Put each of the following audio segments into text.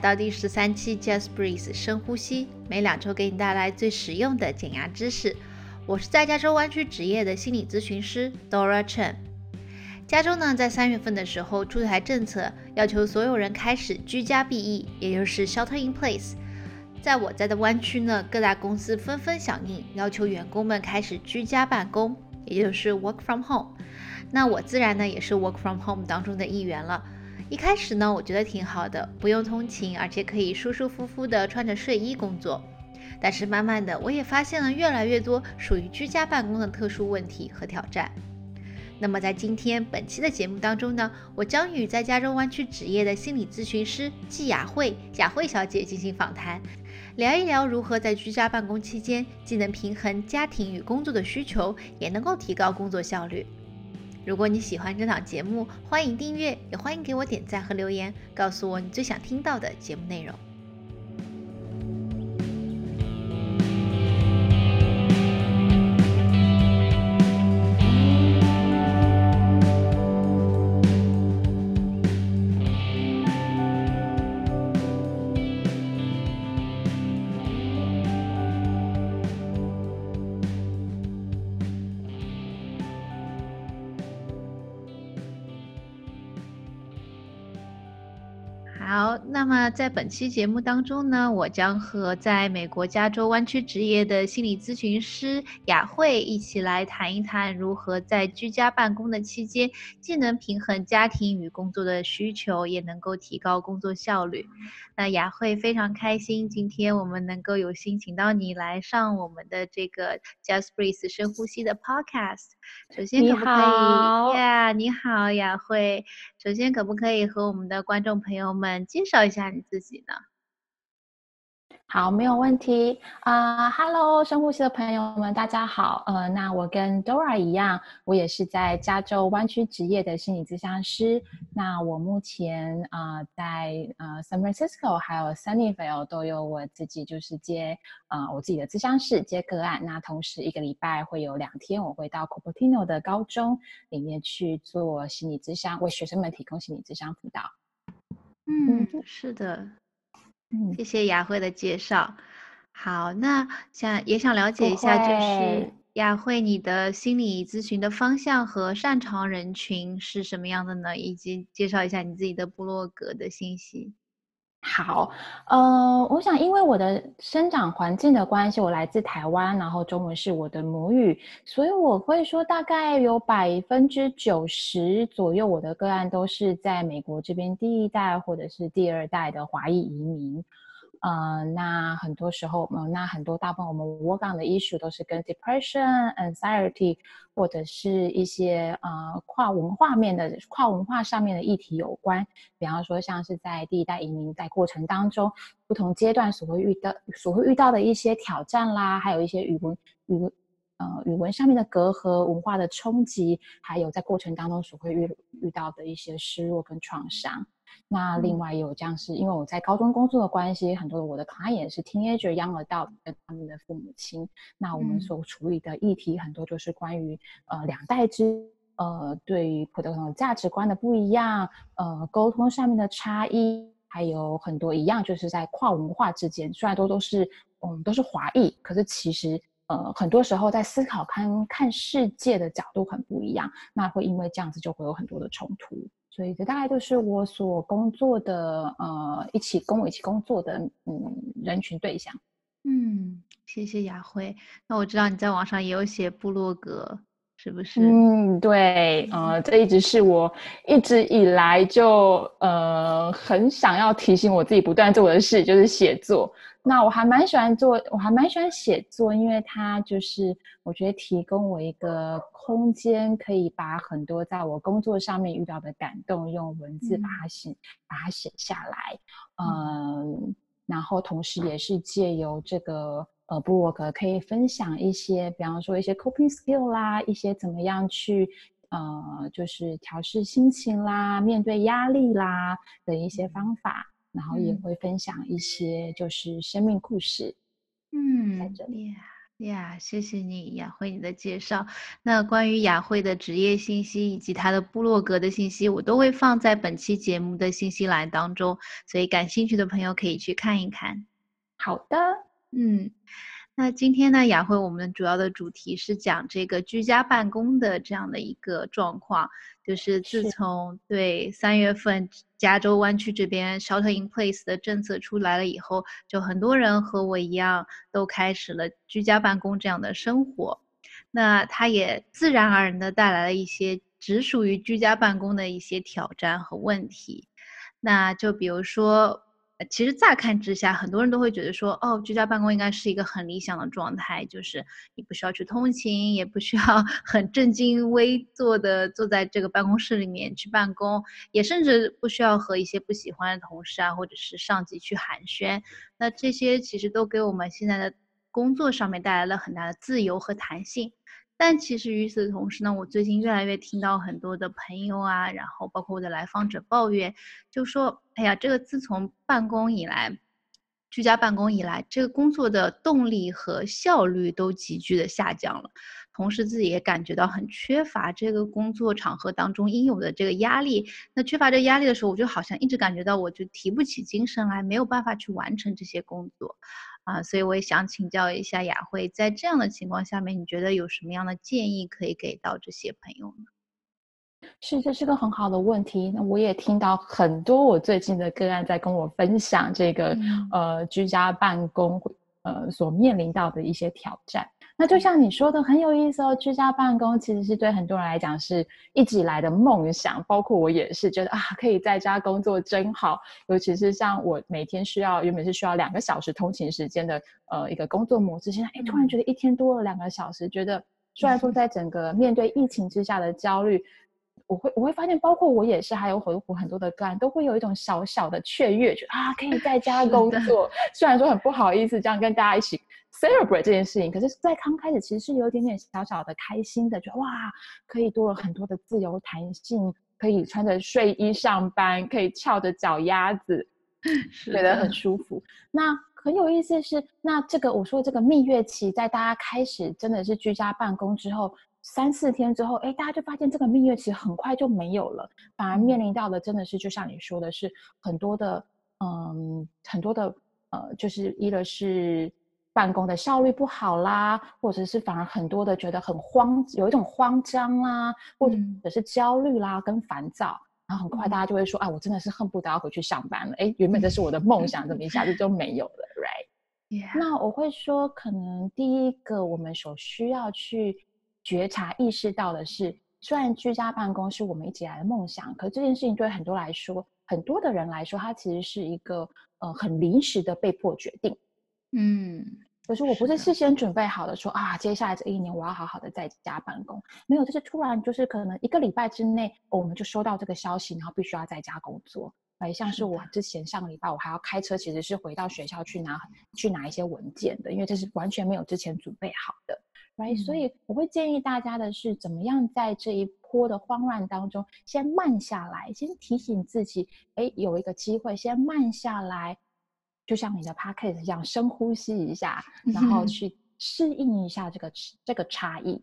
到第十三期 Just Breathe 深呼吸，每两周给你带来最实用的减压知识。我是在加州湾区职业的心理咨询师 Dora Chen。加州呢，在三月份的时候出台政策，要求所有人开始居家避疫，也就是 Shelter in Place。在我在的湾区呢，各大公司纷纷响应，要求员工们开始居家办公，也就是 Work from Home。那我自然呢，也是 Work from Home 当中的一员了。一开始呢，我觉得挺好的，不用通勤，而且可以舒舒服服的穿着睡衣工作。但是慢慢的，我也发现了越来越多属于居家办公的特殊问题和挑战。那么在今天本期的节目当中呢，我将与在加州湾区职业的心理咨询师季雅慧雅慧小姐进行访谈，聊一聊如何在居家办公期间既能平衡家庭与工作的需求，也能够提高工作效率。如果你喜欢这档节目，欢迎订阅，也欢迎给我点赞和留言，告诉我你最想听到的节目内容。好，那么在本期节目当中呢，我将和在美国加州湾区执业的心理咨询师雅慧一起来谈一谈，如何在居家办公的期间，既能平衡家庭与工作的需求，也能够提高工作效率。那雅慧非常开心，今天我们能够有幸请到你来上我们的这个 Just Breathe 深呼吸的 Podcast。首先可不可以呀？你好，雅慧。首先可不可以和我们的观众朋友们？介绍一下你自己呢？好，没有问题啊。Hello，深呼吸的朋友们，大家好。呃，那我跟 Dora 一样，我也是在加州湾区职业的心理咨询师。那我目前啊，在呃 San Francisco 还有 Sunnyvale 都有我自己就是接啊我自己的咨询室接个案。那同时一个礼拜会有两天，我会到 Cupertino 的高中里面去做心理咨询，为学生们提供心理咨询辅导。嗯，是的，嗯，谢谢雅慧的介绍。好，那想也想了解一下，就是雅慧你的心理咨询的方向和擅长人群是什么样的呢？以及介绍一下你自己的部落格的信息。好，呃，我想因为我的生长环境的关系，我来自台湾，然后中文是我的母语，所以我会说大概有百分之九十左右我的个案都是在美国这边第一代或者是第二代的华裔移民。呃，那很多时候，嗯，那很多大部分我们 work on 的议题都是跟 depression、anxiety 或者是一些呃跨文化面的跨文化上面的议题有关。比方说，像是在第一代移民在过程当中，不同阶段所会遇到所会遇到的一些挑战啦，还有一些语文语文呃语文上面的隔阂、文化的冲击，还有在过程当中所会遇遇到的一些失落跟创伤。那另外也有这样是因为我在高中工作的关系，很多的我的 client 是 teenager young adult 跟他们的父母亲。那我们所处理的议题很多就是关于呃两代之呃对于普通的价值观的不一样，呃沟通上面的差异，还有很多一样就是在跨文化之间，虽然都都是嗯都是华裔，可是其实呃很多时候在思考看看世界的角度很不一样，那会因为这样子就会有很多的冲突。所以这大概就是我所工作的，呃，一起跟我一起工作的，嗯，人群对象。嗯，谢谢雅慧。那我知道你在网上也有写部落格，是不是？嗯，对，呃，这一直是我一直以来就，呃，很想要提醒我自己不断做的事，就是写作。那我还蛮喜欢做，我还蛮喜欢写作，因为它就是我觉得提供我一个空间，可以把很多在我工作上面遇到的感动用文字把它写，把它写下来。嗯，然后同时也是借由这个呃布洛格可以分享一些，比方说一些 coping skill 啦，一些怎么样去呃就是调试心情啦，面对压力啦的一些方法。然后也会分享一些就是生命故事，嗯，在这里。呀，谢谢你雅慧你的介绍。那关于雅慧的职业信息以及她的部落格的信息，我都会放在本期节目的信息栏当中，所以感兴趣的朋友可以去看一看。好的，嗯。那今天呢，雅慧，我们主要的主题是讲这个居家办公的这样的一个状况，就是自从对三月份加州湾区这边 shelter in place 的政策出来了以后，就很多人和我一样都开始了居家办公这样的生活，那它也自然而然的带来了一些只属于居家办公的一些挑战和问题，那就比如说。其实乍看之下，很多人都会觉得说，哦，居家办公应该是一个很理想的状态，就是你不需要去通勤，也不需要 很正襟危坐的坐在这个办公室里面去办公，也甚至不需要和一些不喜欢的同事啊，或者是上级去寒暄。那这些其实都给我们现在的工作上面带来了很大的自由和弹性。但其实与此同时呢，我最近越来越听到很多的朋友啊，然后包括我的来访者抱怨，就说：“哎呀，这个自从办公以来，居家办公以来，这个工作的动力和效率都急剧的下降了，同时自己也感觉到很缺乏这个工作场合当中应有的这个压力。那缺乏这压力的时候，我就好像一直感觉到我就提不起精神来，没有办法去完成这些工作。”啊，所以我也想请教一下雅慧，在这样的情况下面，你觉得有什么样的建议可以给到这些朋友呢？是，这是个很好的问题。那我也听到很多我最近的个案在跟我分享这个呃居家办公呃所面临到的一些挑战。那就像你说的，很有意思哦。居家办公其实是对很多人来讲是一直以来的梦想，包括我也是觉得啊，可以在家工作真好。尤其是像我每天需要原本是需要两个小时通勤时间的呃一个工作模式，现在哎突然觉得一天多了两个小时，觉得虽然说在整个面对疫情之下的焦虑。我会我会发现，包括我也是，还有很很多的个案，都会有一种小小的雀跃，觉得啊，可以在 家工作。虽然说很不好意思这样跟大家一起 celebrate 这件事情，可是，在刚开始其实是有一点点小小的开心的，就哇，可以多了很多的自由弹性，可以穿着睡衣上班，可以翘着脚丫子，觉得很舒服。那很有意思是，那这个我说这个蜜月期，在大家开始真的是居家办公之后。三四天之后，哎，大家就发现这个蜜月期很快就没有了，反而面临到的真的是，就像你说的是很多的，嗯，很多的，呃，就是一个是办公的效率不好啦，或者是反而很多的觉得很慌，有一种慌张啦，或者是焦虑啦跟烦躁，然后很快大家就会说，啊，我真的是恨不得要回去上班了，哎，原本这是我的梦想，怎么一下子就没有了，right？那我会说，可能第一个我们所需要去。觉察意识到的是，虽然居家办公是我们一直以来的梦想，可这件事情对很多来说，很多的人来说，它其实是一个呃很临时的被迫决定。嗯，可是我不是事先准备好的，说啊，接下来这一年我要好好的在家办公。没有，就是突然就是可能一个礼拜之内，我们就收到这个消息，然后必须要在家工作。哎，像是我之前上个礼拜我还要开车，其实是回到学校去拿去拿一些文件的，因为这是完全没有之前准备好的。所以我会建议大家的是，怎么样在这一波的慌乱当中，先慢下来，先提醒自己，哎，有一个机会，先慢下来，就像你的 p o c a s t 一样，深呼吸一下，然后去适应一下这个这个差异，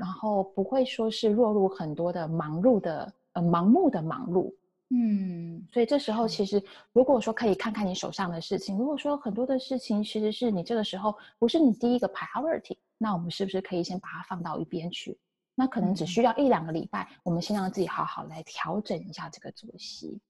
然后不会说是落入很多的忙碌的呃盲目的忙碌。嗯，所以这时候其实，如果说可以看看你手上的事情，如果说很多的事情其实是你这个时候不是你第一个 priority，那我们是不是可以先把它放到一边去？那可能只需要一两个礼拜，我们先让自己好好来调整一下这个作息。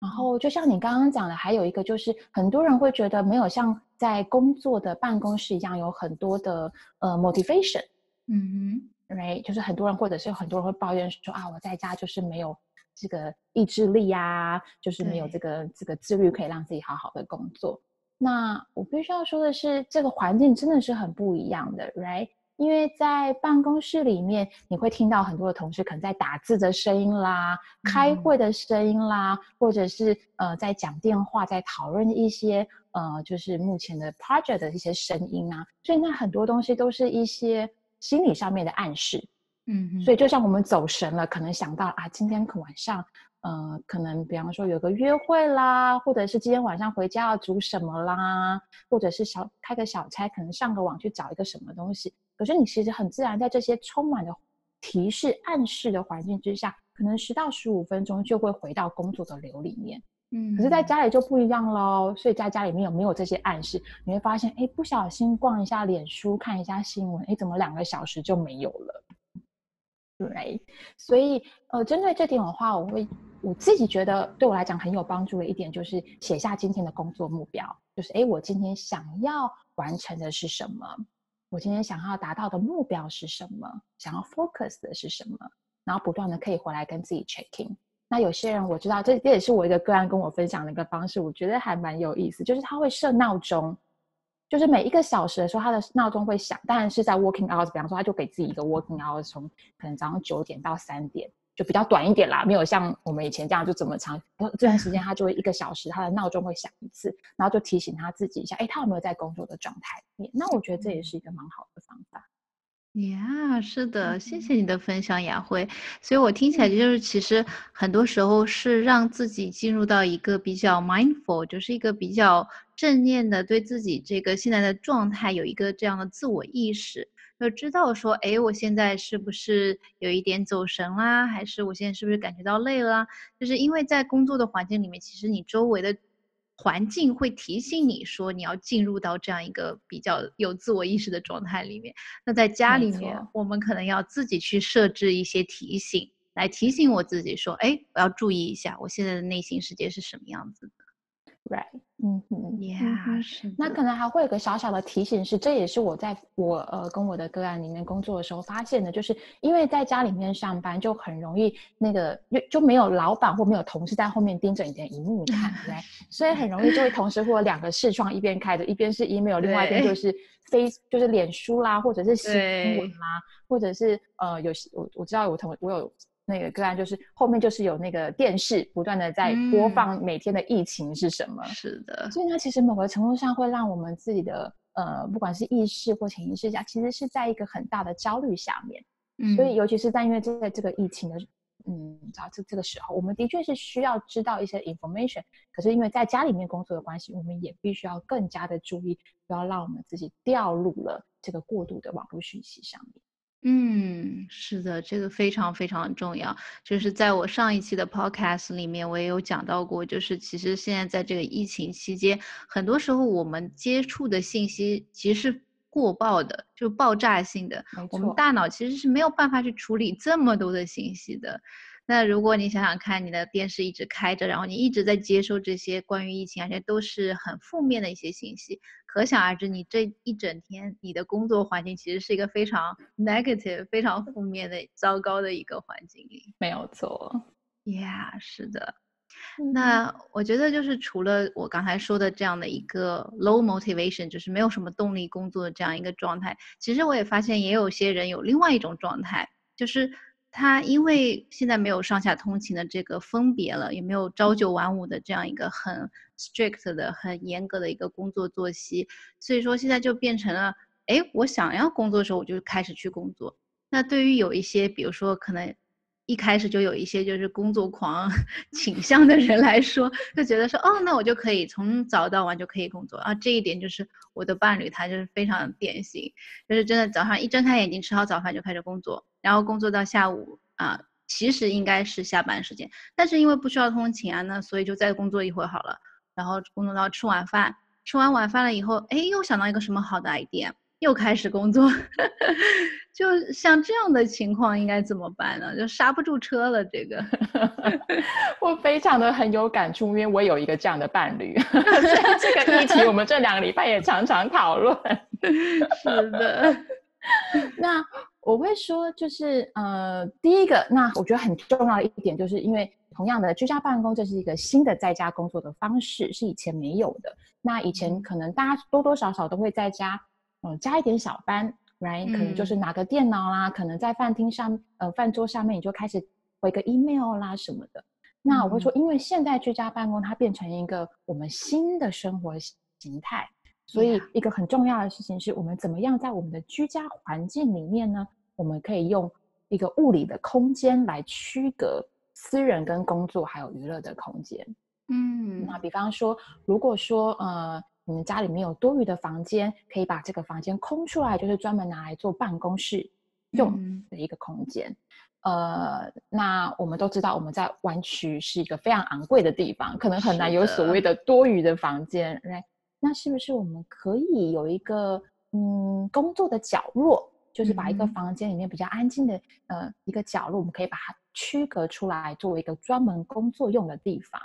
然后就像你刚刚讲的，还有一个就是很多人会觉得没有像在工作的办公室一样有很多的呃 motivation，嗯哼，right，就是很多人或者是很多人会抱怨说啊，我在家就是没有。这个意志力呀，就是没有这个这个自律，可以让自己好好的工作。那我必须要说的是，这个环境真的是很不一样的，right？因为在办公室里面，你会听到很多的同事可能在打字的声音啦，开会的声音啦，或者是呃在讲电话，在讨论一些呃就是目前的 project 的一些声音啊，所以那很多东西都是一些心理上面的暗示。嗯，所以就像我们走神了，可能想到啊，今天晚上呃，可能比方说有个约会啦，或者是今天晚上回家要煮什么啦，或者是小开个小差，可能上个网去找一个什么东西。可是你其实很自然，在这些充满的提示、暗示的环境之下，可能十到十五分钟就会回到工作的流里面。嗯，可是在家里就不一样喽。所以在家里面有没有这些暗示？你会发现，哎，不小心逛一下脸书，看一下新闻，哎，怎么两个小时就没有了？对，所以呃，针对这点的话，我会我自己觉得对我来讲很有帮助的一点，就是写下今天的工作目标，就是哎，我今天想要完成的是什么？我今天想要达到的目标是什么？想要 focus 的是什么？然后不断的可以回来跟自己 checking。那有些人我知道，这这也是我一个个案跟我分享的一个方式，我觉得还蛮有意思，就是他会设闹钟。就是每一个小时的时候，他的闹钟会响，当然是在 working hours。比方说，他就给自己一个 working hours，从可能早上九点到三点，就比较短一点啦，没有像我们以前这样就这么长。这段时间他就会一个小时，他的闹钟会响一次，然后就提醒他自己一下，哎，他有没有在工作的状态里面？那我觉得这也是一个蛮好的方法。呀，是的，谢谢你的分享，雅慧。所以我听起来就是，其实很多时候是让自己进入到一个比较 mindful，就是一个比较正念的，对自己这个现在的状态有一个这样的自我意识，就知道说，哎，我现在是不是有一点走神啦？还是我现在是不是感觉到累了？就是因为在工作的环境里面，其实你周围的。环境会提醒你说你要进入到这样一个比较有自我意识的状态里面。那在家里面，我们可能要自己去设置一些提醒，来提醒我自己说：“哎，我要注意一下，我现在的内心世界是什么样子的。” Right，嗯哼，Yeah，是。那可能还会有个小小的提醒是，这也是我在我呃跟我的个案里面工作的时候发现的，就是因为在家里面上班就很容易那个就就没有老板或没有同事在后面盯着你的荧幕看，对，所以很容易就会同时会有两个视窗一边开着，一边是 email，另外一边就是 face 就是脸书啦，或者是 新闻啦，或者是呃有我我知道我同我有。那个个案就是后面就是有那个电视不断的在播放每天的疫情是什么，是的，所以呢，其实某个程度上会让我们自己的呃，不管是意识或潜意识下，其实是在一个很大的焦虑下面。嗯，所以尤其是在因为在这个疫情的嗯，知道这这个时候，我们的确是需要知道一些 information，可是因为在家里面工作的关系，我们也必须要更加的注意，不要让我们自己掉入了这个过度的网络讯息上面。嗯，是的，这个非常非常重要。就是在我上一期的 podcast 里面，我也有讲到过，就是其实现在在这个疫情期间，很多时候我们接触的信息其实是过爆的，就爆炸性的。我们大脑其实是没有办法去处理这么多的信息的。那如果你想想看，你的电视一直开着，然后你一直在接收这些关于疫情，而且都是很负面的一些信息，可想而知，你这一整天你的工作环境其实是一个非常 negative、非常负面的、糟糕的一个环境里。没有错，Yeah，是的。那我觉得就是除了我刚才说的这样的一个 low motivation，就是没有什么动力工作的这样一个状态，其实我也发现也有些人有另外一种状态，就是。他因为现在没有上下通勤的这个分别了，也没有朝九晚五的这样一个很 strict 的、很严格的一个工作作息，所以说现在就变成了，哎，我想要工作的时候我就开始去工作。那对于有一些，比如说可能一开始就有一些就是工作狂 倾向的人来说，就觉得说，哦，那我就可以从早到晚就可以工作啊。这一点就是我的伴侣，他就是非常典型，就是真的早上一睁开眼睛吃好早饭就开始工作。然后工作到下午啊，其实应该是下班时间，但是因为不需要通勤啊，那所以就再工作一会儿好了。然后工作到吃晚饭，吃完晚饭了以后，哎，又想到一个什么好的 idea，又开始工作。就像这样的情况应该怎么办呢？就刹不住车了。这个 我非常的很有感触，因为我有一个这样的伴侣。这个议题我们这两个礼拜也常常讨论。是的，那。我会说，就是呃，第一个，那我觉得很重要的一点，就是因为同样的居家办公，这是一个新的在家工作的方式，是以前没有的。那以前可能大家多多少少都会在家，嗯，加一点小班，right？可能就是拿个电脑啦，可能在饭厅上，呃，饭桌上面你就开始回个 email 啦什么的。那我会说，因为现在居家办公它变成一个我们新的生活形态。所以，一个很重要的事情是我们怎么样在我们的居家环境里面呢？我们可以用一个物理的空间来区隔私人跟工作还有娱乐的空间。嗯，那比方说，如果说呃，你们家里面有多余的房间，可以把这个房间空出来，就是专门拿来做办公室用的一个空间。呃，那我们都知道，我们在湾区是一个非常昂贵的地方，可能很难有所谓的多余的房间。来，那是不是我们可以有一个嗯工作的角落，就是把一个房间里面比较安静的呃一个角落，我们可以把它区隔出来，作为一个专门工作用的地方。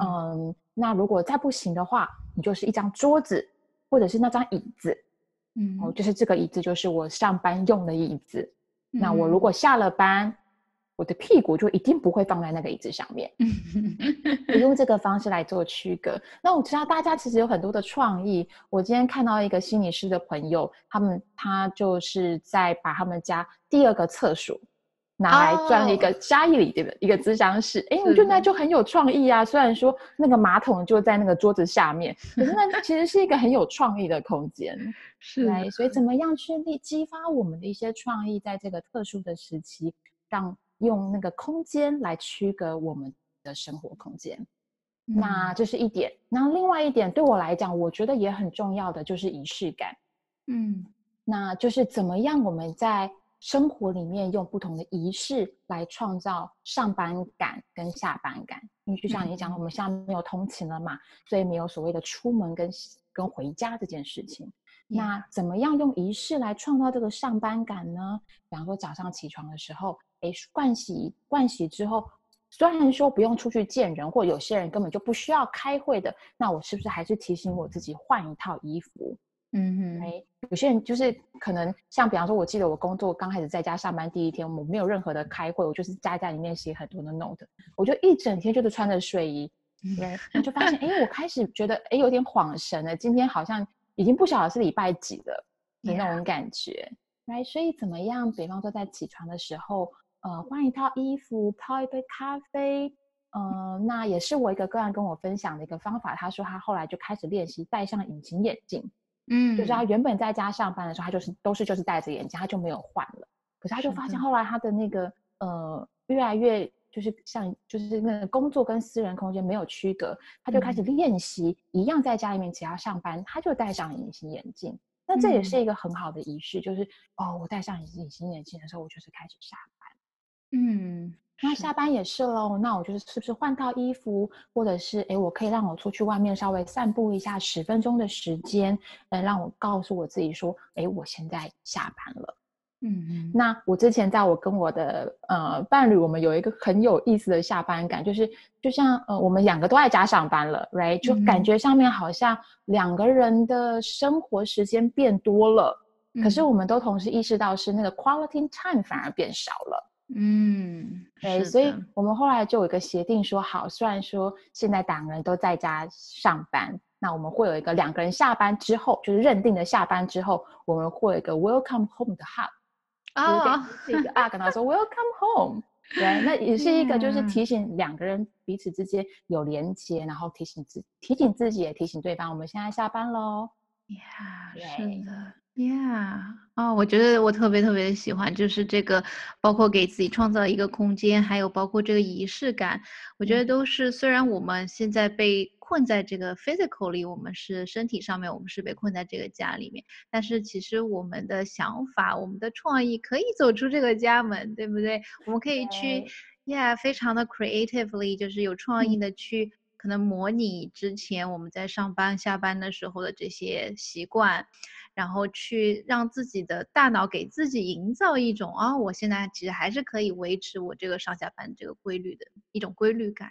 嗯那如果再不行的话，你就是一张桌子，或者是那张椅子，嗯，哦，就是这个椅子就是我上班用的椅子。那我如果下了班，我的屁股就一定不会放在那个椅子上面。用这个方式来做区隔。那我知道大家其实有很多的创意。我今天看到一个心理师的朋友，他们他就是在把他们家第二个厕所。拿来装一个家里的一个咨商室，哎，我觉得那就很有创意啊。虽然说那个马桶就在那个桌子下面，可是那其实是一个很有创意的空间。是，所以怎么样去激激发我们的一些创意，在这个特殊的时期，让用那个空间来区隔我们的生活空间。那这是一点。那另外一点对我来讲，我觉得也很重要的就是仪式感。嗯，那就是怎么样我们在。生活里面用不同的仪式来创造上班感跟下班感，因为就像你讲，我们现在没有通勤了嘛，所以没有所谓的出门跟跟回家这件事情。那怎么样用仪式来创造这个上班感呢？比方说早上起床的时候，哎，盥洗盥洗之后，虽然说不用出去见人，或有些人根本就不需要开会的，那我是不是还是提醒我自己换一套衣服？嗯哼，哎，有些人就是可能像，比方说，我记得我工作刚开始在家上班第一天，我没有任何的开会，我就是在家里面写很多的 note，我就一整天就是穿着睡衣，对，我就发现，哎，我开始觉得，哎，有点恍神了，今天好像已经不晓得是礼拜几了的那种感觉，来，所以怎么样？比方说在起床的时候，呃，换一套衣服，泡一杯咖啡，嗯，那也是我一个个案跟我分享的一个方法。他说他后来就开始练习戴上隐形眼镜。嗯，就是他原本在家上班的时候，他就是都是就是戴着眼镜，他就没有换了。可是他就发现后来他的那个呃越来越就是像就是那个工作跟私人空间没有区隔，他就开始练习一样在家里面只要上班，他就戴上隐形眼镜。那这也是一个很好的仪式，就是哦，我戴上隐形眼镜的时候，我就是开始下班。嗯。那下班也是喽，那我就是是不是换套衣服，或者是诶，我可以让我出去外面稍微散步一下十分钟的时间，呃，让我告诉我自己说，诶，我现在下班了。嗯嗯。那我之前在我跟我的呃伴侣，我们有一个很有意思的下班感，就是就像呃我们两个都在家上班了，right？就感觉上面好像两个人的生活时间变多了，可是我们都同时意识到是那个 quality time 反而变少了。嗯，对，所以我们后来就有一个协定，说好，虽然说现在两个人都在家上班，那我们会有一个两个人下班之后，就是认定的下班之后，我们会有一个 welcome home 的 hug，啊，是一个啊，跟他说 welcome home，对，那也是一个就是提醒两个人彼此之间有连接，然后提醒自提醒自己也提醒对方，我们现在下班喽。呀，是的。Yeah，哦，我觉得我特别特别的喜欢，就是这个，包括给自己创造一个空间，还有包括这个仪式感，我觉得都是虽然我们现在被困在这个 physical 里，我们是身体上面，我们是被困在这个家里面，但是其实我们的想法，我们的创意可以走出这个家门，对不对？我们可以去，Yeah，非常的 creatively，就是有创意的去可能模拟之前我们在上班下班的时候的这些习惯。然后去让自己的大脑给自己营造一种啊，我现在其实还是可以维持我这个上下班这个规律的一种规律感。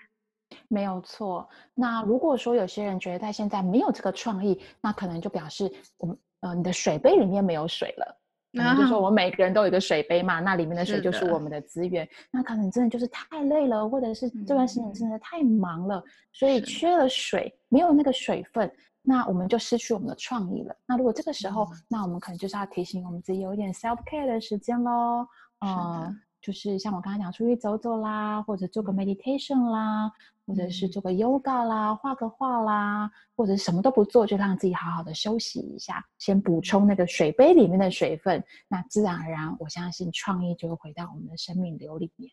没有错。那如果说有些人觉得他现在没有这个创意，那可能就表示我们呃你的水杯里面没有水了。那就说我们每个人都有一个水杯嘛，那里面的水就是我们的资源。那可能真的就是太累了，或者是这段时间真的太忙了，所以缺了水，没有那个水分。那我们就失去我们的创意了。那如果这个时候，那我们可能就是要提醒我们自己有一点 self care 的时间喽。嗯，就是像我刚才讲，出去走走啦，或者做个 meditation 啦，或者是做个 yoga 啦，画个画啦，或者什么都不做，就让自己好好的休息一下，先补充那个水杯里面的水分。那自然而然，我相信创意就会回到我们的生命流里面。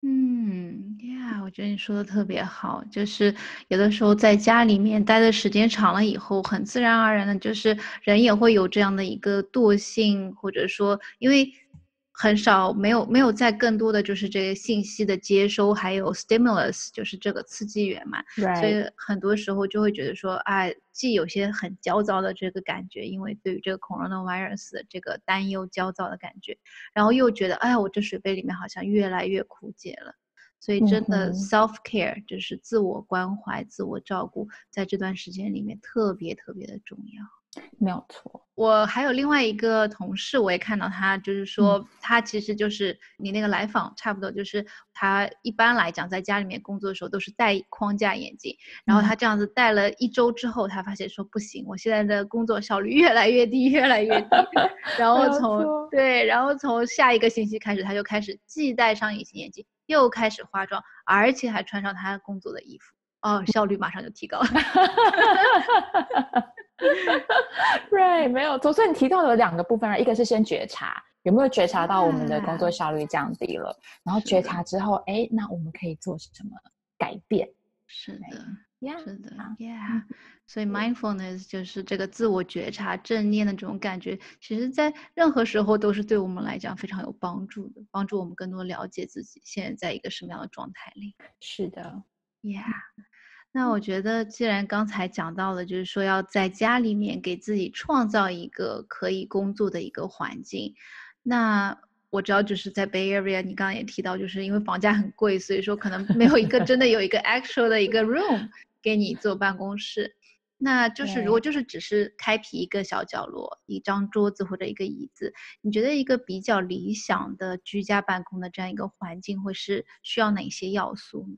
嗯呀，我觉得你说的特别好，就是有的时候在家里面待的时间长了以后，很自然而然的，就是人也会有这样的一个惰性，或者说因为。很少没有没有在更多的就是这个信息的接收，还有 stimulus 就是这个刺激源嘛，所以很多时候就会觉得说，哎，既有些很焦躁的这个感觉，因为对于这个 coronavirus 的这个担忧、焦躁的感觉，然后又觉得，哎呀，我这水杯里面好像越来越枯竭了，所以真的 self care 就是自我关怀、自我照顾，在这段时间里面特别特别的重要。没有错，我还有另外一个同事，我也看到他，就是说他其实就是你那个来访差不多，就是他一般来讲在家里面工作的时候都是戴框架眼镜，然后他这样子戴了一周之后，他发现说不行，我现在的工作效率越来越低，越来越低，然后从对，然后从下一个星期开始，他就开始既戴上隐形眼镜，又开始化妆，而且还穿上他工作的衣服，哦，效率马上就提高了。Right，没有错。所以你提到有两个部分，一个是先觉察有没有觉察到我们的工作效率降低了，然后觉察之后，哎，那我们可以做什么改变？是的，是的，Yeah。所以 mindfulness 就是这个自我觉察、正念的这种感觉，其实在任何时候都是对我们来讲非常有帮助的，帮助我们更多了解自己现在在一个什么样的状态里。是的，Yeah。那我觉得，既然刚才讲到了，就是说要在家里面给自己创造一个可以工作的一个环境，那我知道就是在 Bay Area，你刚刚也提到，就是因为房价很贵，所以说可能没有一个真的有一个 actual 的一个 room 给你做办公室。那就是如果就是只是开辟一个小角落，一张桌子或者一个椅子，你觉得一个比较理想的居家办公的这样一个环境会是需要哪些要素呢？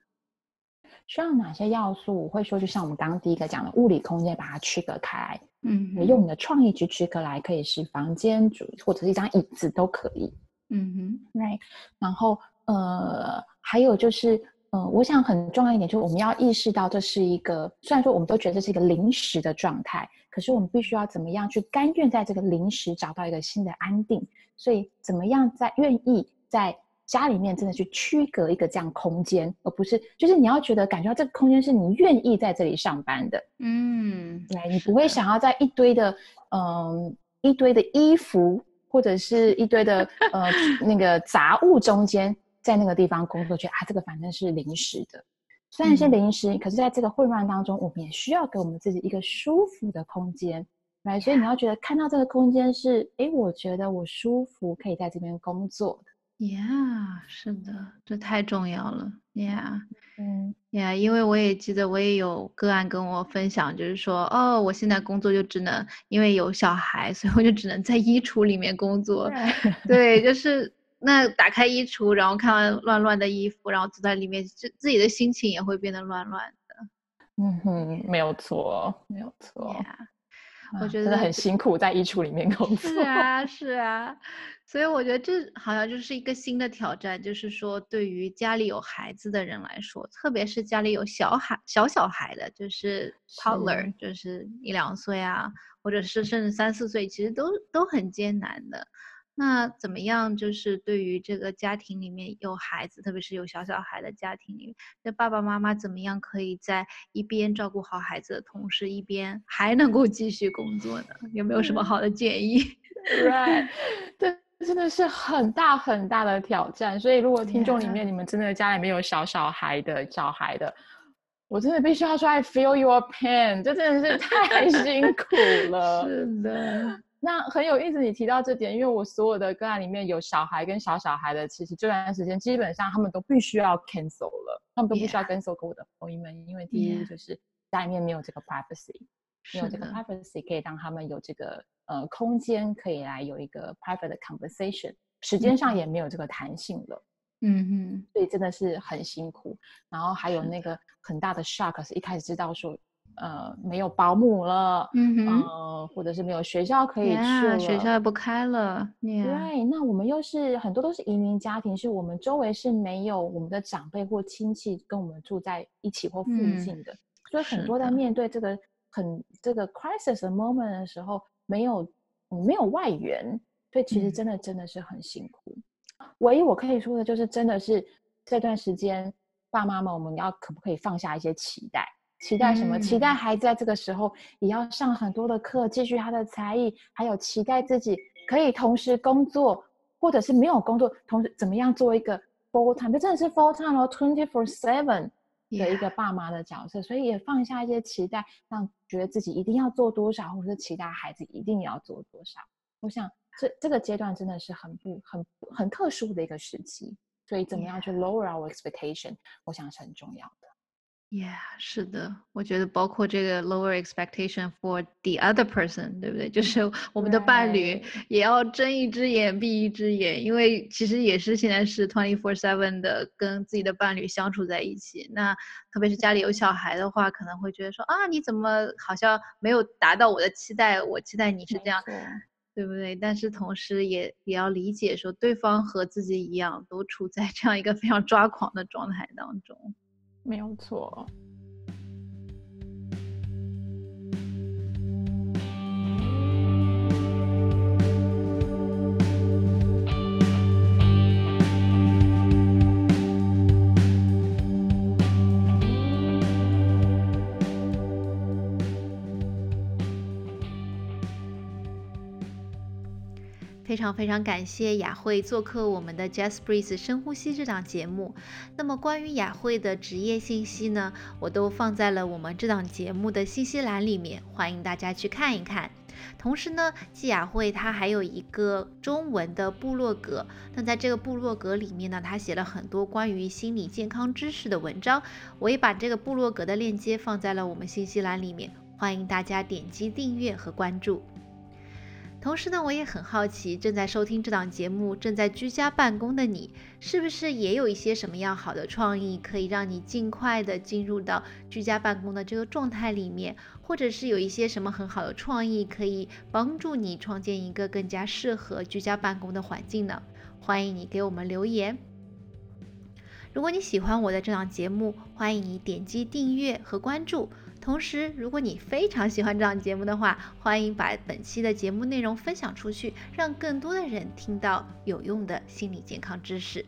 需要哪些要素？我会说，就像我们刚刚第一个讲的，物理空间把它区隔开来，嗯，用你的创意去区隔来，可以是房间主或者是一张椅子都可以，嗯哼，right。然后呃，还有就是，呃，我想很重要一点就是我们要意识到这是一个，虽然说我们都觉得这是一个临时的状态，可是我们必须要怎么样去甘愿在这个临时找到一个新的安定，所以怎么样在愿意在。家里面真的去区隔一个这样空间，而不是就是你要觉得感觉到这个空间是你愿意在这里上班的，嗯，对，你不会想要在一堆的嗯一堆的衣服或者是一堆的呃那个杂物中间，在那个地方工作，觉得啊这个反正是临时的，虽然是临时，可是在这个混乱当中，我们也需要给我们自己一个舒服的空间，来，所以你要觉得看到这个空间是，哎，我觉得我舒服，可以在这边工作的。Yeah，是的，这太重要了。Yeah，嗯，Yeah，因为我也记得，我也有个案跟我分享，就是说，哦，我现在工作就只能因为有小孩，所以我就只能在衣橱里面工作。对，就是那打开衣橱，然后看完乱乱的衣服，然后坐在里面，就自己的心情也会变得乱乱的。嗯哼，没有错，没有错。我觉得很辛苦，在衣橱里面工作。是啊，是啊，所以我觉得这好像就是一个新的挑战，就是说对于家里有孩子的人来说，特别是家里有小孩、小小孩的，就是 toddler，就是一两岁啊，或者是甚至三四岁，其实都都很艰难的。那怎么样？就是对于这个家庭里面有孩子，特别是有小小孩的家庭里面，那爸爸妈妈怎么样可以在一边照顾好孩子的同时，一边还能够继续工作呢？有没有什么好的建议？Right，这真的是很大很大的挑战。所以，如果听众里面你们真的家里面有小小孩的小孩的，我真的必须要说，I feel your pain，这真的是太 辛苦了。是的。那很有意思，你提到这点，因为我所有的个案里面有小孩跟小小孩的，其实这段时间基本上他们都必须要 cancel 了，他们都必须要 cancel 跟我的朋友们，因为第一就是家里面没有这个 privacy，没有这个 privacy 可以让他们有这个呃空间可以来有一个 private 的 conversation，时间上也没有这个弹性了，嗯哼，所以真的是很辛苦。然后还有那个很大的 shock 是一开始知道说。呃，没有保姆了，嗯哼，或者是没有学校可以去了，学校也不开了。对，那我们又是很多都是移民家庭，是我们周围是没有我们的长辈或亲戚跟我们住在一起或附近的，所以很多在面对这个很这个 crisis 的 moment 的时候，没有没有外援，所以其实真的真的是很辛苦。唯一我可以说的就是，真的是这段时间，爸妈们我们要可不可以放下一些期待？期待什么？期待孩子在这个时候也要上很多的课，继续他的才艺，还有期待自己可以同时工作，或者是没有工作，同时怎么样做一个 full time？这真的是 full time 哦，twenty four seven 的一个爸妈的角色，所以也放下一些期待，让觉得自己一定要做多少，或者是期待孩子一定要做多少。我想这这个阶段真的是很不很很特殊的一个时期，所以怎么样去 lower our expectation，我想是很重要的。Yeah，是的，我觉得包括这个 lower expectation for the other person，对不对？就是我们的伴侣也要睁一只眼闭一只眼，因为其实也是现在是 twenty four seven 的跟自己的伴侣相处在一起。那特别是家里有小孩的话，可能会觉得说啊，你怎么好像没有达到我的期待？我期待你是这样，对不对？但是同时也也要理解说，对方和自己一样，都处在这样一个非常抓狂的状态当中。没有错。非常非常感谢雅慧做客我们的 Just Breathe 深呼吸这档节目。那么关于雅慧的职业信息呢，我都放在了我们这档节目的信息栏里面，欢迎大家去看一看。同时呢，季雅慧她还有一个中文的部落格，那在这个部落格里面呢，她写了很多关于心理健康知识的文章，我也把这个部落格的链接放在了我们信息栏里面，欢迎大家点击订阅和关注。同时呢，我也很好奇，正在收听这档节目、正在居家办公的你，是不是也有一些什么样好的创意，可以让你尽快的进入到居家办公的这个状态里面？或者是有一些什么很好的创意，可以帮助你创建一个更加适合居家办公的环境呢？欢迎你给我们留言。如果你喜欢我的这档节目，欢迎你点击订阅和关注。同时，如果你非常喜欢这档节目的话，欢迎把本期的节目内容分享出去，让更多的人听到有用的心理健康知识。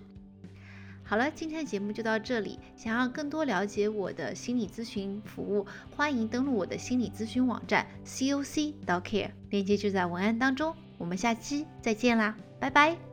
好了，今天的节目就到这里。想要更多了解我的心理咨询服务，欢迎登录我的心理咨询网站 c o c dot care，链接就在文案当中。我们下期再见啦，拜拜。